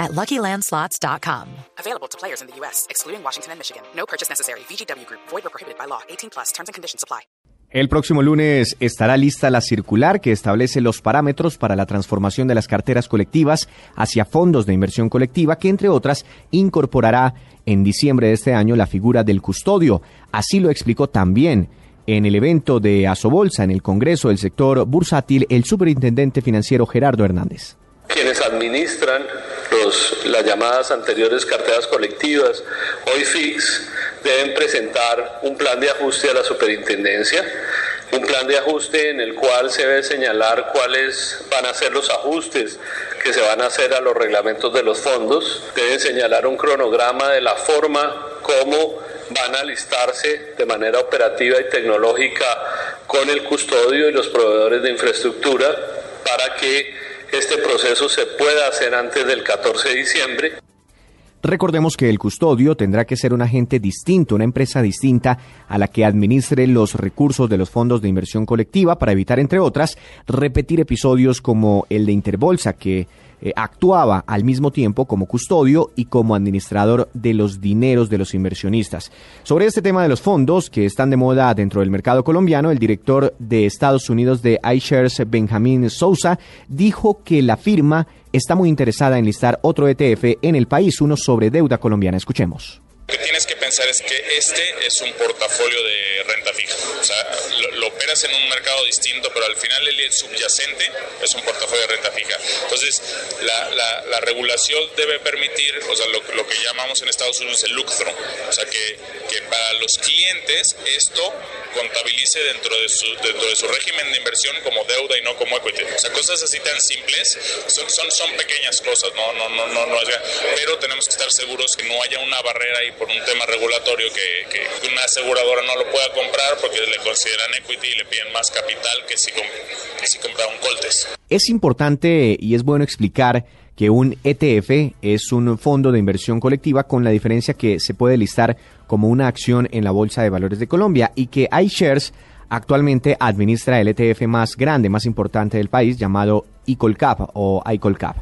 at LuckyLandSlots.com. Available to players in the U.S., excluding Washington and Michigan. No purchase necessary. VGW Group. Void or prohibited by law. 18 plus. Terms and conditions apply. El próximo lunes estará lista la circular que establece los parámetros para la transformación de las carteras colectivas hacia fondos de inversión colectiva que, entre otras, incorporará en diciembre de este año la figura del custodio. Así lo explicó también en el evento de Asobolsa en el Congreso del Sector Bursátil el superintendente financiero Gerardo Hernández. Quienes administran los, las llamadas anteriores carteras colectivas, hoy FIX, deben presentar un plan de ajuste a la superintendencia, un plan de ajuste en el cual se debe señalar cuáles van a ser los ajustes que se van a hacer a los reglamentos de los fondos, deben señalar un cronograma de la forma como van a alistarse de manera operativa y tecnológica con el custodio y los proveedores de infraestructura para que este proceso se pueda hacer antes del 14 de diciembre. Recordemos que el custodio tendrá que ser un agente distinto, una empresa distinta a la que administre los recursos de los fondos de inversión colectiva para evitar, entre otras, repetir episodios como el de Interbolsa, que eh, actuaba al mismo tiempo como custodio y como administrador de los dineros de los inversionistas. Sobre este tema de los fondos que están de moda dentro del mercado colombiano, el director de Estados Unidos de iShares, Benjamín Sousa, dijo que la firma está muy interesada en listar otro ETF en el país, uno sobre deuda colombiana. Escuchemos. Lo que tienes que pensar es que este es un portafolio de renta fija. O sea, lo, lo operas en un mercado distinto, pero al final el subyacente es un portafolio de renta fija. Entonces, la, la, la regulación debe permitir, o sea, lo, lo, que llamamos en Estados Unidos el look-through. O sea, que, que para los clientes esto contabilice dentro de, su, dentro de su régimen de inversión como deuda y no como equity. O sea, cosas así tan simples son, son, son pequeñas cosas, no, no, no, no, no es, pero tenemos que estar seguros que no haya una barrera ahí por un tema regulatorio que, que, una aseguradora no lo pueda comprar porque le consideran equity y le piden más capital que si, que Es importante y es bueno explicar que un ETF es un fondo de inversión colectiva con la diferencia que se puede listar como una acción en la Bolsa de Valores de Colombia y que iShares actualmente administra el ETF más grande, más importante del país llamado ICOLCAP o ICOLCAP.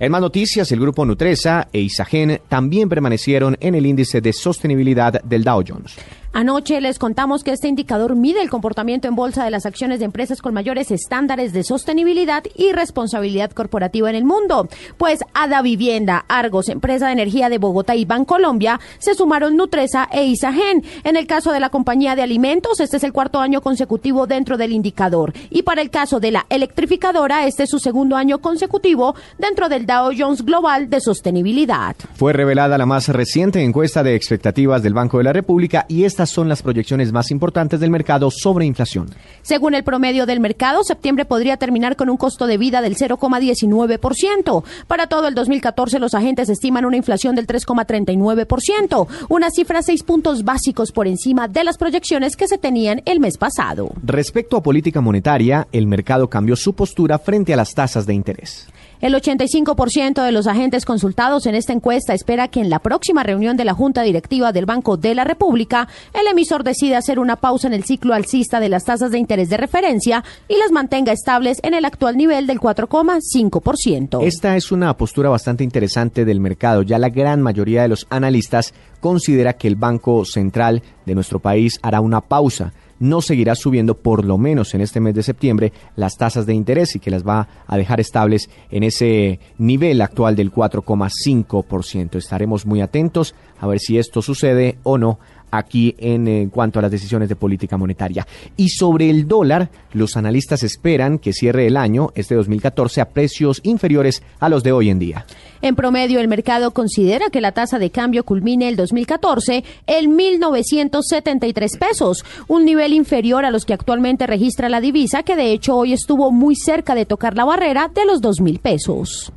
En más noticias, el grupo Nutresa e Isagen también permanecieron en el índice de sostenibilidad del Dow Jones. Anoche les contamos que este indicador mide el comportamiento en bolsa de las acciones de empresas con mayores estándares de sostenibilidad y responsabilidad corporativa en el mundo. Pues Ada Vivienda, Argos, empresa de energía de Bogotá y Bancolombia se sumaron Nutresa e Isagen. En el caso de la compañía de alimentos, este es el cuarto año consecutivo dentro del indicador. Y para el caso de la electrificadora, este es su segundo año consecutivo dentro del Dow Jones Global de Sostenibilidad. Fue revelada la más reciente encuesta de expectativas del Banco de la República y esta estas son las proyecciones más importantes del mercado sobre inflación. Según el promedio del mercado, septiembre podría terminar con un costo de vida del 0,19%. Para todo el 2014, los agentes estiman una inflación del 3,39%, una cifra seis puntos básicos por encima de las proyecciones que se tenían el mes pasado. Respecto a política monetaria, el mercado cambió su postura frente a las tasas de interés. El 85% de los agentes consultados en esta encuesta espera que en la próxima reunión de la Junta Directiva del Banco de la República, el emisor decida hacer una pausa en el ciclo alcista de las tasas de interés de referencia y las mantenga estables en el actual nivel del 4,5%. Esta es una postura bastante interesante del mercado. Ya la gran mayoría de los analistas considera que el Banco Central de nuestro país hará una pausa no seguirá subiendo por lo menos en este mes de septiembre las tasas de interés y que las va a dejar estables en ese nivel actual del 4,5%. Estaremos muy atentos a ver si esto sucede o no aquí en, en, cuanto a las decisiones de política monetaria. Y sobre el dólar, los analistas esperan que cierre el año, este 2014, a precios inferiores a los de hoy en día. En promedio, el mercado considera que la tasa de cambio culmine el 2014 en 1.973 pesos, un nivel inferior a los que actualmente registra la divisa, que de hecho hoy estuvo muy cerca de tocar la barrera de los 2.000 pesos.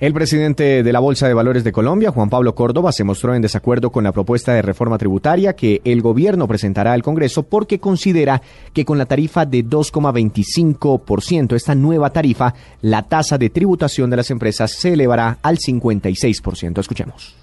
El presidente de la Bolsa de Valores de Colombia, Juan Pablo Córdoba, se mostró en desacuerdo con la propuesta de reforma tributaria que el gobierno presentará al Congreso porque considera que con la tarifa de 2,25%, esta nueva tarifa, la tasa de tributación de las empresas se elevará al 56%. Escuchemos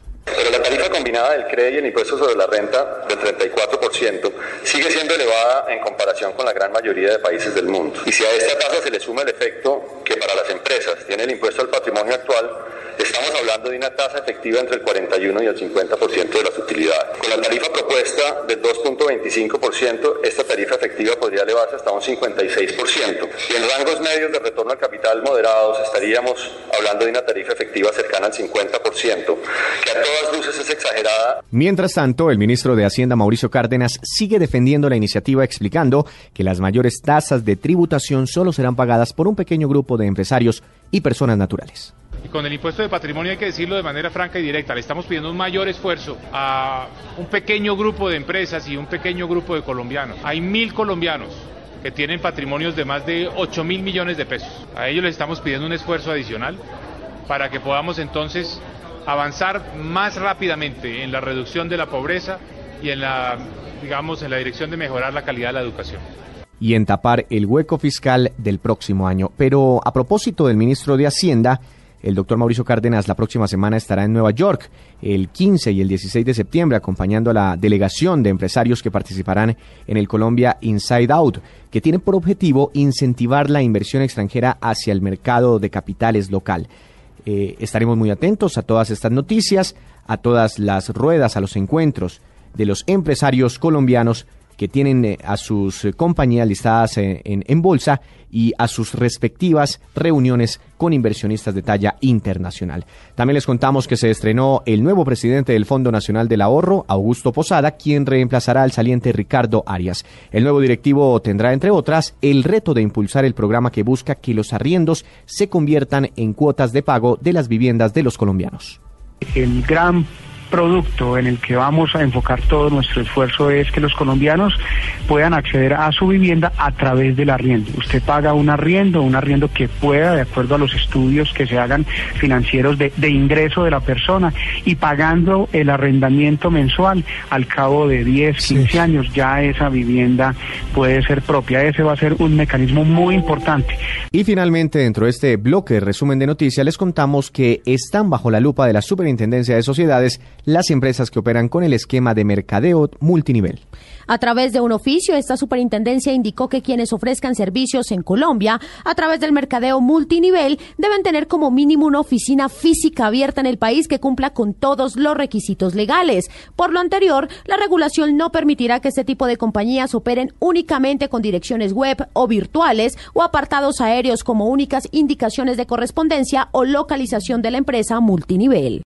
del CRE y el sobre la renta del 34% sigue siendo elevada en comparación con la gran mayoría de países del mundo. Y si a esta tasa se le suma el efecto que para las empresas tiene el impuesto al patrimonio actual, Estamos hablando de una tasa efectiva entre el 41 y el 50% de las utilidades. Con la tarifa propuesta del 2.25%, esta tarifa efectiva podría elevarse hasta un 56%. Y en rangos medios de retorno al capital moderados estaríamos hablando de una tarifa efectiva cercana al 50%, que a todas luces es exagerada. Mientras tanto, el ministro de Hacienda, Mauricio Cárdenas, sigue defendiendo la iniciativa explicando que las mayores tasas de tributación solo serán pagadas por un pequeño grupo de empresarios y personas naturales. Con el impuesto de patrimonio hay que decirlo de manera franca y directa, le estamos pidiendo un mayor esfuerzo a un pequeño grupo de empresas y un pequeño grupo de colombianos. Hay mil colombianos que tienen patrimonios de más de 8 mil millones de pesos. A ellos les estamos pidiendo un esfuerzo adicional para que podamos entonces avanzar más rápidamente en la reducción de la pobreza y en la, digamos, en la dirección de mejorar la calidad de la educación y en tapar el hueco fiscal del próximo año. Pero a propósito del ministro de Hacienda, el doctor Mauricio Cárdenas la próxima semana estará en Nueva York, el 15 y el 16 de septiembre, acompañando a la delegación de empresarios que participarán en el Colombia Inside Out, que tiene por objetivo incentivar la inversión extranjera hacia el mercado de capitales local. Eh, estaremos muy atentos a todas estas noticias, a todas las ruedas, a los encuentros de los empresarios colombianos que tienen eh, a sus eh, compañías listadas en, en, bolsa y a sus respectivas reuniones con inversionistas de talla internacional. También les contamos que se estrenó el nuevo presidente del Fondo Nacional del Ahorro, Augusto Posada, quien reemplazará al saliente Ricardo Arias. El nuevo directivo tendrá, entre otras, el reto de impulsar el programa que busca que los arriendos se conviertan en cuotas de pago de las viviendas de los colombianos. El gran producto en el que vamos a enfocar todo nuestro esfuerzo es que los colombianos puedan acceder a su vivienda a través del arriendo. Usted paga un arriendo, un arriendo que pueda, de acuerdo a los estudios que se hagan financieros de, ingreso de la persona, y pagando el arrendamiento mensual, al cabo de 10, 15 años ya esa vivienda puede ser propia. Ese va a ser un mecanismo muy importante. Y finalmente, dentro de este bloque resumen de noticias, les contamos que están bajo la lupa de la Superintendencia de Sociedades las empresas que operan con el esquema de mercadeo multinivel. A través de un oficio, esta superintendencia indicó que quienes ofrezcan servicios en Colombia a través del mercadeo multinivel deben tener como mínimo una oficina física abierta en el país que cumpla con todos los requisitos legales. Por lo anterior, la regulación no permitirá que este tipo de compañías operen únicamente con direcciones web o virtuales o apartados aéreos como únicas indicaciones de correspondencia o localización de la empresa multinivel.